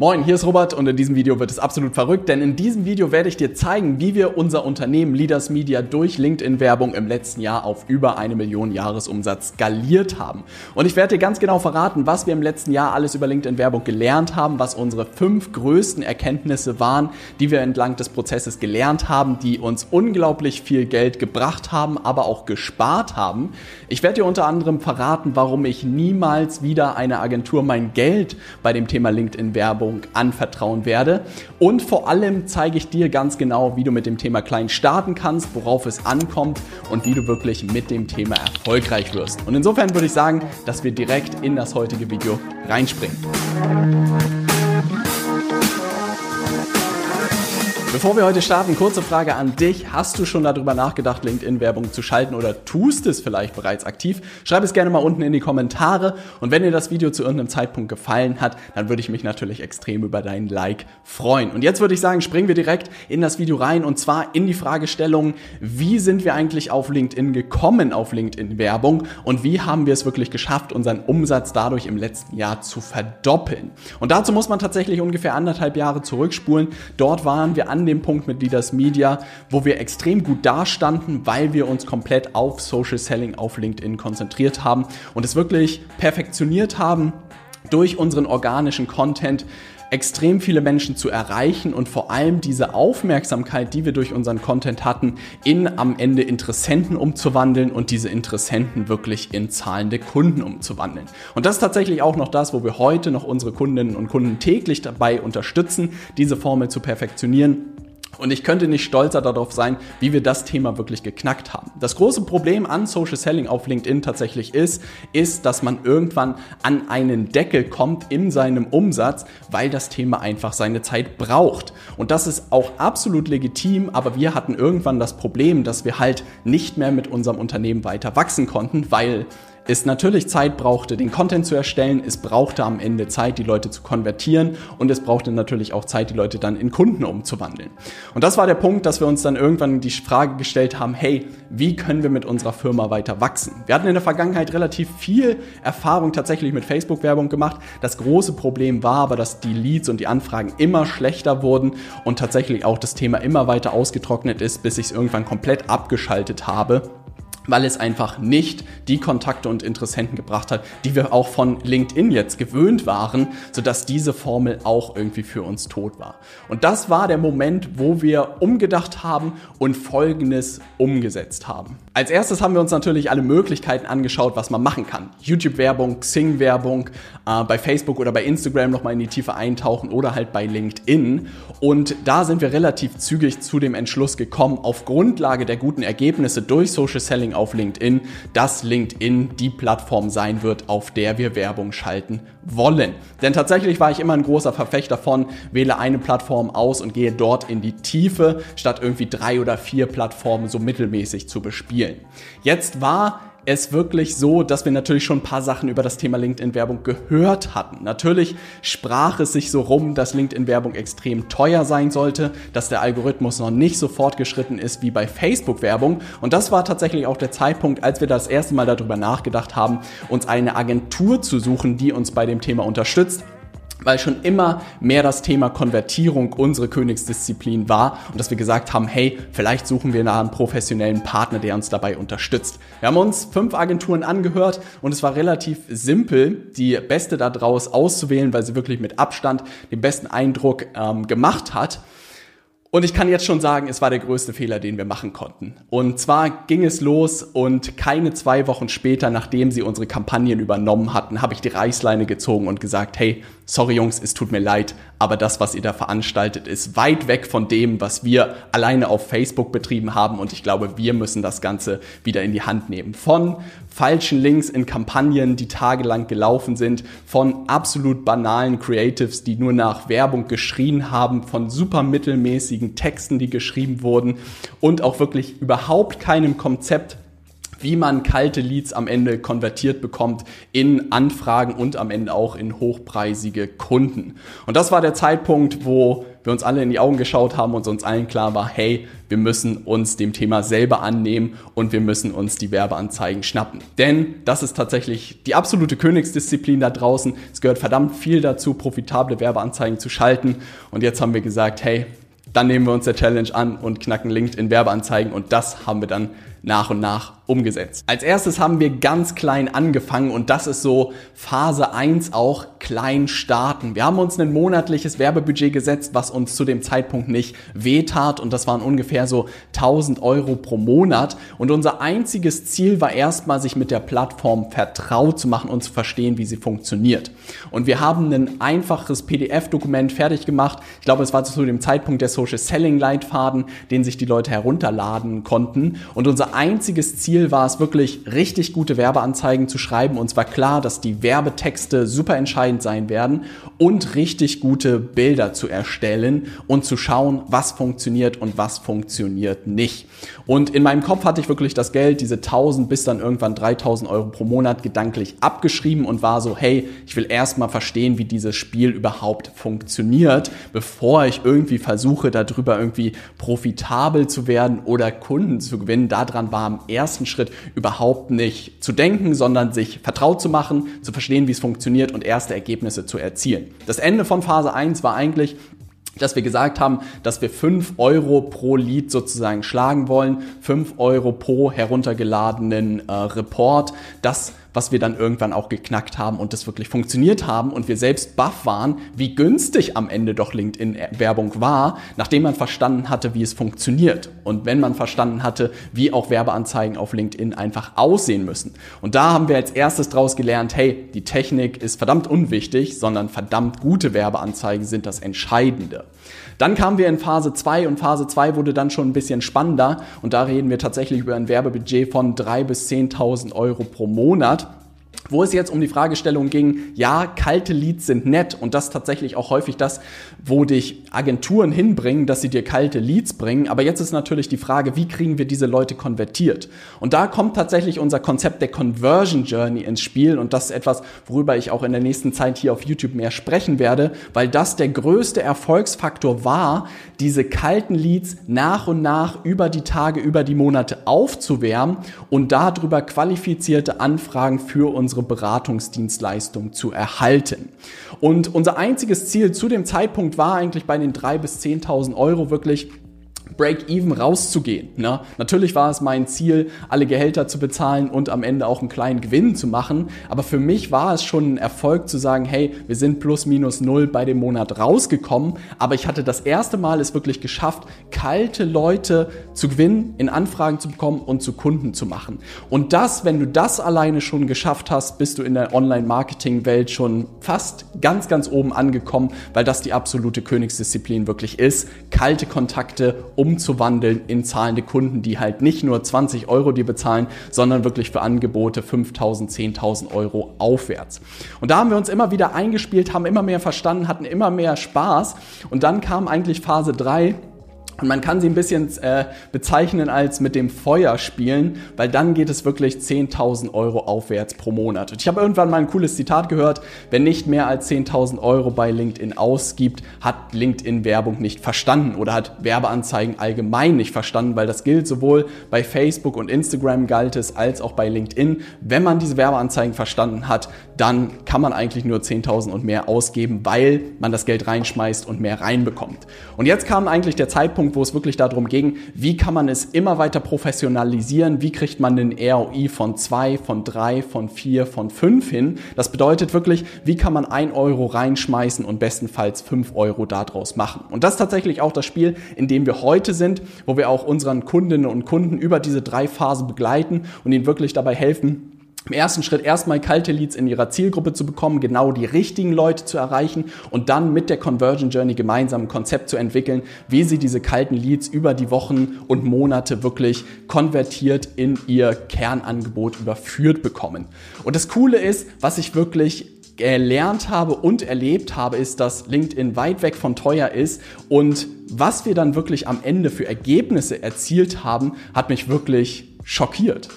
Moin, hier ist Robert und in diesem Video wird es absolut verrückt, denn in diesem Video werde ich dir zeigen, wie wir unser Unternehmen Leaders Media durch LinkedIn-Werbung im letzten Jahr auf über eine Million Jahresumsatz skaliert haben. Und ich werde dir ganz genau verraten, was wir im letzten Jahr alles über LinkedIn-Werbung gelernt haben, was unsere fünf größten Erkenntnisse waren, die wir entlang des Prozesses gelernt haben, die uns unglaublich viel Geld gebracht haben, aber auch gespart haben. Ich werde dir unter anderem verraten, warum ich niemals wieder einer Agentur mein Geld bei dem Thema LinkedIn-Werbung Veränderung anvertrauen werde. Und vor allem zeige ich dir ganz genau, wie du mit dem Thema klein starten kannst, worauf es ankommt und wie du wirklich mit dem Thema erfolgreich wirst. Und insofern würde ich sagen, dass wir direkt in das heutige Video reinspringen. Bevor wir heute starten, kurze Frage an dich. Hast du schon darüber nachgedacht, LinkedIn-Werbung zu schalten oder tust es vielleicht bereits aktiv? Schreib es gerne mal unten in die Kommentare. Und wenn dir das Video zu irgendeinem Zeitpunkt gefallen hat, dann würde ich mich natürlich extrem über dein Like freuen. Und jetzt würde ich sagen, springen wir direkt in das Video rein und zwar in die Fragestellung, wie sind wir eigentlich auf LinkedIn gekommen, auf LinkedIn-Werbung und wie haben wir es wirklich geschafft, unseren Umsatz dadurch im letzten Jahr zu verdoppeln? Und dazu muss man tatsächlich ungefähr anderthalb Jahre zurückspulen. Dort waren wir an dem Punkt mit Leaders Media, wo wir extrem gut dastanden, weil wir uns komplett auf Social Selling auf LinkedIn konzentriert haben und es wirklich perfektioniert haben durch unseren organischen Content extrem viele Menschen zu erreichen und vor allem diese Aufmerksamkeit, die wir durch unseren Content hatten, in am Ende Interessenten umzuwandeln und diese Interessenten wirklich in zahlende Kunden umzuwandeln. Und das ist tatsächlich auch noch das, wo wir heute noch unsere Kundinnen und Kunden täglich dabei unterstützen, diese Formel zu perfektionieren und ich könnte nicht stolzer darauf sein, wie wir das Thema wirklich geknackt haben. Das große Problem an Social Selling auf LinkedIn tatsächlich ist, ist, dass man irgendwann an einen Deckel kommt in seinem Umsatz, weil das Thema einfach seine Zeit braucht. Und das ist auch absolut legitim, aber wir hatten irgendwann das Problem, dass wir halt nicht mehr mit unserem Unternehmen weiter wachsen konnten, weil es natürlich Zeit brauchte, den Content zu erstellen, es brauchte am Ende Zeit, die Leute zu konvertieren und es brauchte natürlich auch Zeit, die Leute dann in Kunden umzuwandeln. Und das war der Punkt, dass wir uns dann irgendwann die Frage gestellt haben, hey, wie können wir mit unserer Firma weiter wachsen? Wir hatten in der Vergangenheit relativ viel Erfahrung tatsächlich mit Facebook-Werbung gemacht. Das große Problem war aber, dass die Leads und die Anfragen immer schlechter wurden und tatsächlich auch das Thema immer weiter ausgetrocknet ist, bis ich es irgendwann komplett abgeschaltet habe weil es einfach nicht die Kontakte und Interessenten gebracht hat, die wir auch von LinkedIn jetzt gewöhnt waren, sodass diese Formel auch irgendwie für uns tot war. Und das war der Moment, wo wir umgedacht haben und Folgendes umgesetzt haben. Als erstes haben wir uns natürlich alle Möglichkeiten angeschaut, was man machen kann. YouTube-Werbung, Xing-Werbung, äh, bei Facebook oder bei Instagram nochmal in die Tiefe eintauchen oder halt bei LinkedIn. Und da sind wir relativ zügig zu dem Entschluss gekommen, auf Grundlage der guten Ergebnisse durch Social Selling auf LinkedIn, dass LinkedIn die Plattform sein wird, auf der wir Werbung schalten wollen. Denn tatsächlich war ich immer ein großer Verfechter von, wähle eine Plattform aus und gehe dort in die Tiefe, statt irgendwie drei oder vier Plattformen so mittelmäßig zu bespielen. Jetzt war es wirklich so, dass wir natürlich schon ein paar Sachen über das Thema LinkedIn-Werbung gehört hatten. Natürlich sprach es sich so rum, dass LinkedIn-Werbung extrem teuer sein sollte, dass der Algorithmus noch nicht so fortgeschritten ist wie bei Facebook-Werbung. Und das war tatsächlich auch der Zeitpunkt, als wir das erste Mal darüber nachgedacht haben, uns eine Agentur zu suchen, die uns bei dem Thema unterstützt weil schon immer mehr das Thema Konvertierung unsere Königsdisziplin war und dass wir gesagt haben, hey, vielleicht suchen wir nach einem professionellen Partner, der uns dabei unterstützt. Wir haben uns fünf Agenturen angehört und es war relativ simpel, die beste daraus auszuwählen, weil sie wirklich mit Abstand den besten Eindruck ähm, gemacht hat. Und ich kann jetzt schon sagen, es war der größte Fehler, den wir machen konnten. Und zwar ging es los und keine zwei Wochen später, nachdem sie unsere Kampagnen übernommen hatten, habe ich die Reißleine gezogen und gesagt, hey, sorry Jungs, es tut mir leid, aber das, was ihr da veranstaltet, ist weit weg von dem, was wir alleine auf Facebook betrieben haben. Und ich glaube, wir müssen das Ganze wieder in die Hand nehmen. Von falschen Links in Kampagnen, die tagelang gelaufen sind, von absolut banalen Creatives, die nur nach Werbung geschrien haben, von super mittelmäßigen Texten, die geschrieben wurden und auch wirklich überhaupt keinem Konzept wie man kalte Leads am Ende konvertiert bekommt in Anfragen und am Ende auch in hochpreisige Kunden. Und das war der Zeitpunkt, wo wir uns alle in die Augen geschaut haben und uns allen klar war, hey, wir müssen uns dem Thema selber annehmen und wir müssen uns die Werbeanzeigen schnappen. Denn das ist tatsächlich die absolute Königsdisziplin da draußen. Es gehört verdammt viel dazu, profitable Werbeanzeigen zu schalten. Und jetzt haben wir gesagt, hey, dann nehmen wir uns der Challenge an und knacken LinkedIn Werbeanzeigen und das haben wir dann nach und nach umgesetzt. Als erstes haben wir ganz klein angefangen und das ist so Phase 1 auch klein starten. Wir haben uns ein monatliches Werbebudget gesetzt, was uns zu dem Zeitpunkt nicht wehtat und das waren ungefähr so 1000 Euro pro Monat und unser einziges Ziel war erstmal, sich mit der Plattform vertraut zu machen und zu verstehen, wie sie funktioniert. Und wir haben ein einfaches PDF-Dokument fertig gemacht. Ich glaube, es war zu dem Zeitpunkt der Social Selling Leitfaden, den sich die Leute herunterladen konnten und unser einziges Ziel war es wirklich, richtig gute Werbeanzeigen zu schreiben. Und zwar klar, dass die Werbetexte super entscheidend sein werden und richtig gute Bilder zu erstellen und zu schauen, was funktioniert und was funktioniert nicht. Und in meinem Kopf hatte ich wirklich das Geld, diese 1000 bis dann irgendwann 3000 Euro pro Monat gedanklich abgeschrieben und war so, hey, ich will erstmal verstehen, wie dieses Spiel überhaupt funktioniert, bevor ich irgendwie versuche, darüber irgendwie profitabel zu werden oder Kunden zu gewinnen. Daran daran war, im ersten Schritt überhaupt nicht zu denken, sondern sich vertraut zu machen, zu verstehen, wie es funktioniert und erste Ergebnisse zu erzielen. Das Ende von Phase 1 war eigentlich, dass wir gesagt haben, dass wir 5 Euro pro Lead sozusagen schlagen wollen, 5 Euro pro heruntergeladenen äh, Report. Das was wir dann irgendwann auch geknackt haben und das wirklich funktioniert haben und wir selbst baff waren, wie günstig am Ende doch LinkedIn-Werbung war, nachdem man verstanden hatte, wie es funktioniert und wenn man verstanden hatte, wie auch Werbeanzeigen auf LinkedIn einfach aussehen müssen. Und da haben wir als erstes draus gelernt, hey, die Technik ist verdammt unwichtig, sondern verdammt gute Werbeanzeigen sind das Entscheidende. Dann kamen wir in Phase 2 und Phase 2 wurde dann schon ein bisschen spannender und da reden wir tatsächlich über ein Werbebudget von 3.000 bis 10.000 Euro pro Monat wo es jetzt um die Fragestellung ging, ja, kalte Leads sind nett und das tatsächlich auch häufig das, wo dich Agenturen hinbringen, dass sie dir kalte Leads bringen. Aber jetzt ist natürlich die Frage, wie kriegen wir diese Leute konvertiert? Und da kommt tatsächlich unser Konzept der Conversion Journey ins Spiel und das ist etwas, worüber ich auch in der nächsten Zeit hier auf YouTube mehr sprechen werde, weil das der größte Erfolgsfaktor war, diese kalten Leads nach und nach über die Tage, über die Monate aufzuwärmen und darüber qualifizierte Anfragen für unsere unsere Beratungsdienstleistung zu erhalten. Und unser einziges Ziel zu dem Zeitpunkt war eigentlich bei den 3.000 bis 10.000 Euro wirklich Break-Even rauszugehen. Ne? Natürlich war es mein Ziel, alle Gehälter zu bezahlen und am Ende auch einen kleinen Gewinn zu machen. Aber für mich war es schon ein Erfolg zu sagen, hey, wir sind plus minus null bei dem Monat rausgekommen. Aber ich hatte das erste Mal es wirklich geschafft, kalte Leute zu gewinnen, in Anfragen zu bekommen und zu Kunden zu machen. Und das, wenn du das alleine schon geschafft hast, bist du in der Online-Marketing-Welt schon fast ganz, ganz oben angekommen, weil das die absolute Königsdisziplin wirklich ist. Kalte Kontakte um umzuwandeln in zahlende Kunden, die halt nicht nur 20 Euro dir bezahlen, sondern wirklich für Angebote 5.000, 10.000 Euro aufwärts. Und da haben wir uns immer wieder eingespielt, haben immer mehr verstanden, hatten immer mehr Spaß und dann kam eigentlich Phase 3 und man kann sie ein bisschen äh, bezeichnen als mit dem Feuer spielen, weil dann geht es wirklich 10.000 Euro aufwärts pro Monat. Und ich habe irgendwann mal ein cooles Zitat gehört, wer nicht mehr als 10.000 Euro bei LinkedIn ausgibt, hat LinkedIn Werbung nicht verstanden oder hat Werbeanzeigen allgemein nicht verstanden, weil das gilt sowohl bei Facebook und Instagram galt es als auch bei LinkedIn. Wenn man diese Werbeanzeigen verstanden hat, dann kann man eigentlich nur 10.000 und mehr ausgeben, weil man das Geld reinschmeißt und mehr reinbekommt. Und jetzt kam eigentlich der Zeitpunkt, Punkt, wo es wirklich darum ging, wie kann man es immer weiter professionalisieren, wie kriegt man den ROI von zwei, von drei, von vier, von fünf hin. Das bedeutet wirklich, wie kann man ein Euro reinschmeißen und bestenfalls fünf Euro daraus machen. Und das ist tatsächlich auch das Spiel, in dem wir heute sind, wo wir auch unseren Kundinnen und Kunden über diese drei Phasen begleiten und ihnen wirklich dabei helfen, im ersten Schritt erstmal kalte Leads in ihrer Zielgruppe zu bekommen, genau die richtigen Leute zu erreichen und dann mit der Conversion Journey gemeinsam ein Konzept zu entwickeln, wie sie diese kalten Leads über die Wochen und Monate wirklich konvertiert in ihr Kernangebot überführt bekommen. Und das Coole ist, was ich wirklich gelernt habe und erlebt habe, ist, dass LinkedIn weit weg von teuer ist und was wir dann wirklich am Ende für Ergebnisse erzielt haben, hat mich wirklich schockiert.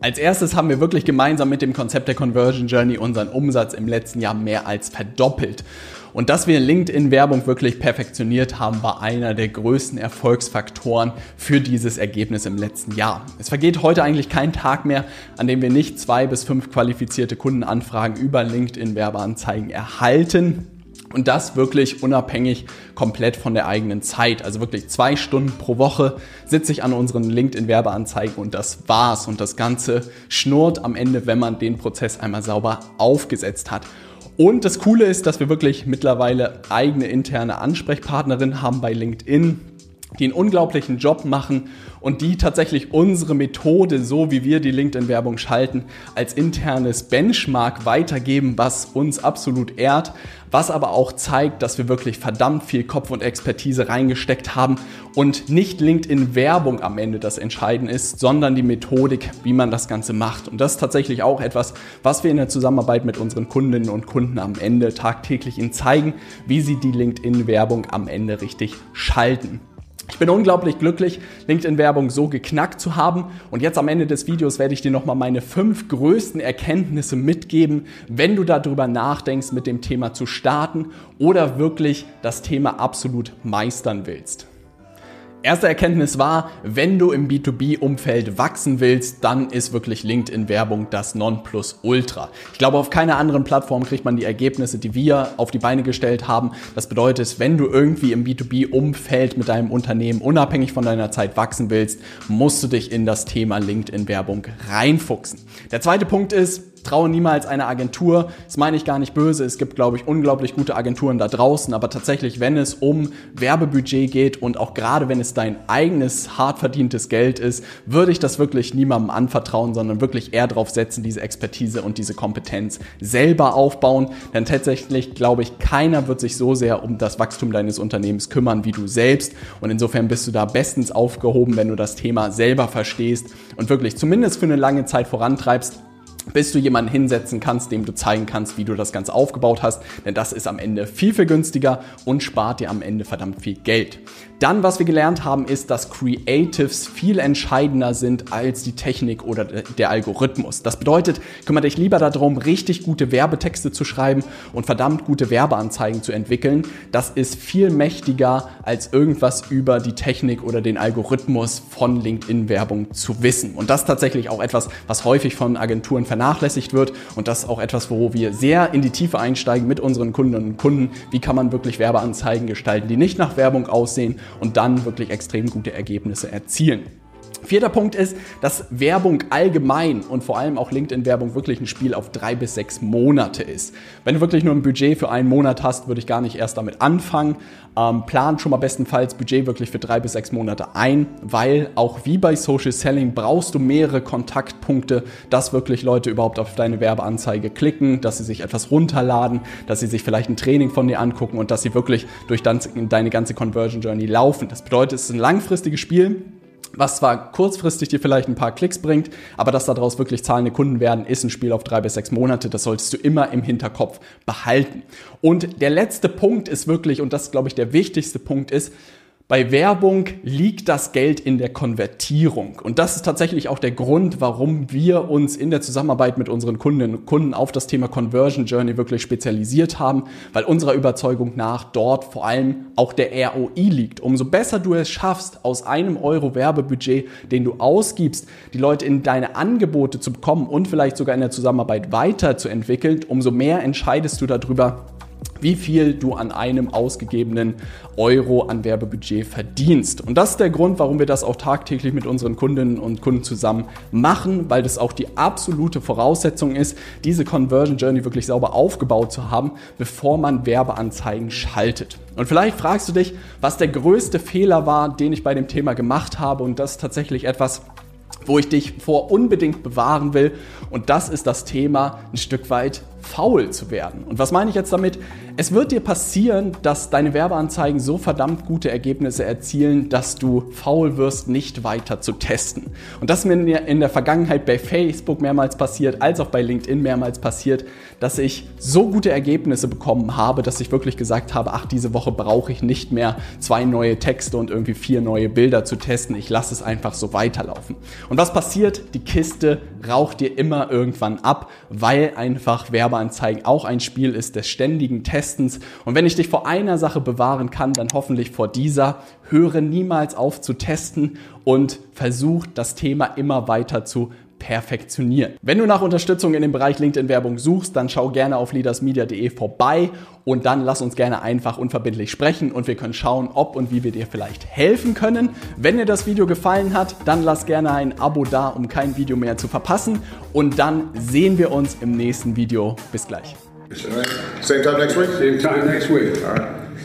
Als erstes haben wir wirklich gemeinsam mit dem Konzept der Conversion Journey unseren Umsatz im letzten Jahr mehr als verdoppelt. Und dass wir LinkedIn-Werbung wirklich perfektioniert haben, war einer der größten Erfolgsfaktoren für dieses Ergebnis im letzten Jahr. Es vergeht heute eigentlich kein Tag mehr, an dem wir nicht zwei bis fünf qualifizierte Kundenanfragen über LinkedIn-Werbeanzeigen erhalten. Und das wirklich unabhängig komplett von der eigenen Zeit. Also wirklich zwei Stunden pro Woche sitze ich an unseren LinkedIn-Werbeanzeigen und das war's. Und das Ganze schnurrt am Ende, wenn man den Prozess einmal sauber aufgesetzt hat. Und das Coole ist, dass wir wirklich mittlerweile eigene interne Ansprechpartnerinnen haben bei LinkedIn, die einen unglaublichen Job machen und die tatsächlich unsere Methode, so wie wir die LinkedIn-Werbung schalten, als internes Benchmark weitergeben, was uns absolut ehrt, was aber auch zeigt, dass wir wirklich verdammt viel Kopf und Expertise reingesteckt haben und nicht LinkedIn-Werbung am Ende das Entscheidende ist, sondern die Methodik, wie man das Ganze macht. Und das ist tatsächlich auch etwas, was wir in der Zusammenarbeit mit unseren Kundinnen und Kunden am Ende tagtäglich ihnen zeigen, wie sie die LinkedIn-Werbung am Ende richtig schalten. Ich bin unglaublich glücklich, LinkedIn-Werbung so geknackt zu haben. Und jetzt am Ende des Videos werde ich dir nochmal meine fünf größten Erkenntnisse mitgeben, wenn du darüber nachdenkst, mit dem Thema zu starten oder wirklich das Thema absolut meistern willst. Erste Erkenntnis war, wenn du im B2B-Umfeld wachsen willst, dann ist wirklich LinkedIn-Werbung das Nonplusultra. Ich glaube, auf keiner anderen Plattform kriegt man die Ergebnisse, die wir auf die Beine gestellt haben. Das bedeutet, wenn du irgendwie im B2B-Umfeld mit deinem Unternehmen unabhängig von deiner Zeit wachsen willst, musst du dich in das Thema LinkedIn-Werbung reinfuchsen. Der zweite Punkt ist, traue niemals einer Agentur. Das meine ich gar nicht böse. Es gibt, glaube ich, unglaublich gute Agenturen da draußen. Aber tatsächlich, wenn es um Werbebudget geht und auch gerade wenn es dein eigenes hart verdientes Geld ist, würde ich das wirklich niemandem anvertrauen, sondern wirklich eher darauf setzen, diese Expertise und diese Kompetenz selber aufbauen. Denn tatsächlich, glaube ich, keiner wird sich so sehr um das Wachstum deines Unternehmens kümmern wie du selbst. Und insofern bist du da bestens aufgehoben, wenn du das Thema selber verstehst und wirklich zumindest für eine lange Zeit vorantreibst bis du jemanden hinsetzen kannst, dem du zeigen kannst, wie du das Ganze aufgebaut hast. Denn das ist am Ende viel, viel günstiger und spart dir am Ende verdammt viel Geld. Dann, was wir gelernt haben, ist, dass Creatives viel entscheidender sind als die Technik oder der Algorithmus. Das bedeutet, kümmere dich lieber darum, richtig gute Werbetexte zu schreiben und verdammt gute Werbeanzeigen zu entwickeln. Das ist viel mächtiger, als irgendwas über die Technik oder den Algorithmus von LinkedIn-Werbung zu wissen. Und das ist tatsächlich auch etwas, was häufig von Agenturen vernachlässigt wird. Und das ist auch etwas, wo wir sehr in die Tiefe einsteigen mit unseren Kundinnen und Kunden. Wie kann man wirklich Werbeanzeigen gestalten, die nicht nach Werbung aussehen und dann wirklich extrem gute Ergebnisse erzielen. Vierter Punkt ist, dass Werbung allgemein und vor allem auch LinkedIn-Werbung wirklich ein Spiel auf drei bis sechs Monate ist. Wenn du wirklich nur ein Budget für einen Monat hast, würde ich gar nicht erst damit anfangen. Ähm, plan schon mal bestenfalls Budget wirklich für drei bis sechs Monate ein, weil auch wie bei Social Selling brauchst du mehrere Kontaktpunkte, dass wirklich Leute überhaupt auf deine Werbeanzeige klicken, dass sie sich etwas runterladen, dass sie sich vielleicht ein Training von dir angucken und dass sie wirklich durch deine ganze Conversion Journey laufen. Das bedeutet, es ist ein langfristiges Spiel was zwar kurzfristig dir vielleicht ein paar Klicks bringt, aber dass daraus wirklich zahlende Kunden werden, ist ein Spiel auf drei bis sechs Monate. Das solltest du immer im Hinterkopf behalten. Und der letzte Punkt ist wirklich, und das ist, glaube ich, der wichtigste Punkt ist, bei Werbung liegt das Geld in der Konvertierung. Und das ist tatsächlich auch der Grund, warum wir uns in der Zusammenarbeit mit unseren Kundinnen und Kunden auf das Thema Conversion Journey wirklich spezialisiert haben, weil unserer Überzeugung nach dort vor allem auch der ROI liegt. Umso besser du es schaffst, aus einem Euro Werbebudget, den du ausgibst, die Leute in deine Angebote zu bekommen und vielleicht sogar in der Zusammenarbeit weiterzuentwickeln, umso mehr entscheidest du darüber, wie viel du an einem ausgegebenen Euro an Werbebudget verdienst. Und das ist der Grund, warum wir das auch tagtäglich mit unseren Kundinnen und Kunden zusammen machen, weil das auch die absolute Voraussetzung ist, diese Conversion Journey wirklich sauber aufgebaut zu haben, bevor man Werbeanzeigen schaltet. Und vielleicht fragst du dich, was der größte Fehler war, den ich bei dem Thema gemacht habe. Und das ist tatsächlich etwas, wo ich dich vor unbedingt bewahren will. Und das ist das Thema ein Stück weit faul zu werden. Und was meine ich jetzt damit? Es wird dir passieren, dass deine Werbeanzeigen so verdammt gute Ergebnisse erzielen, dass du faul wirst, nicht weiter zu testen. Und das ist mir in der Vergangenheit bei Facebook mehrmals passiert, als auch bei LinkedIn mehrmals passiert, dass ich so gute Ergebnisse bekommen habe, dass ich wirklich gesagt habe, ach, diese Woche brauche ich nicht mehr zwei neue Texte und irgendwie vier neue Bilder zu testen. Ich lasse es einfach so weiterlaufen. Und was passiert? Die Kiste raucht dir immer irgendwann ab, weil einfach Werbeanzeigen auch ein Spiel ist des ständigen Tests bestens. Und wenn ich dich vor einer Sache bewahren kann, dann hoffentlich vor dieser. Höre niemals auf zu testen und versuch das Thema immer weiter zu perfektionieren. Wenn du nach Unterstützung in dem Bereich LinkedIn-Werbung suchst, dann schau gerne auf leadersmedia.de vorbei und dann lass uns gerne einfach unverbindlich sprechen und wir können schauen, ob und wie wir dir vielleicht helfen können. Wenn dir das Video gefallen hat, dann lass gerne ein Abo da, um kein Video mehr zu verpassen und dann sehen wir uns im nächsten Video. Bis gleich. Same time next week? Same time next week. All right.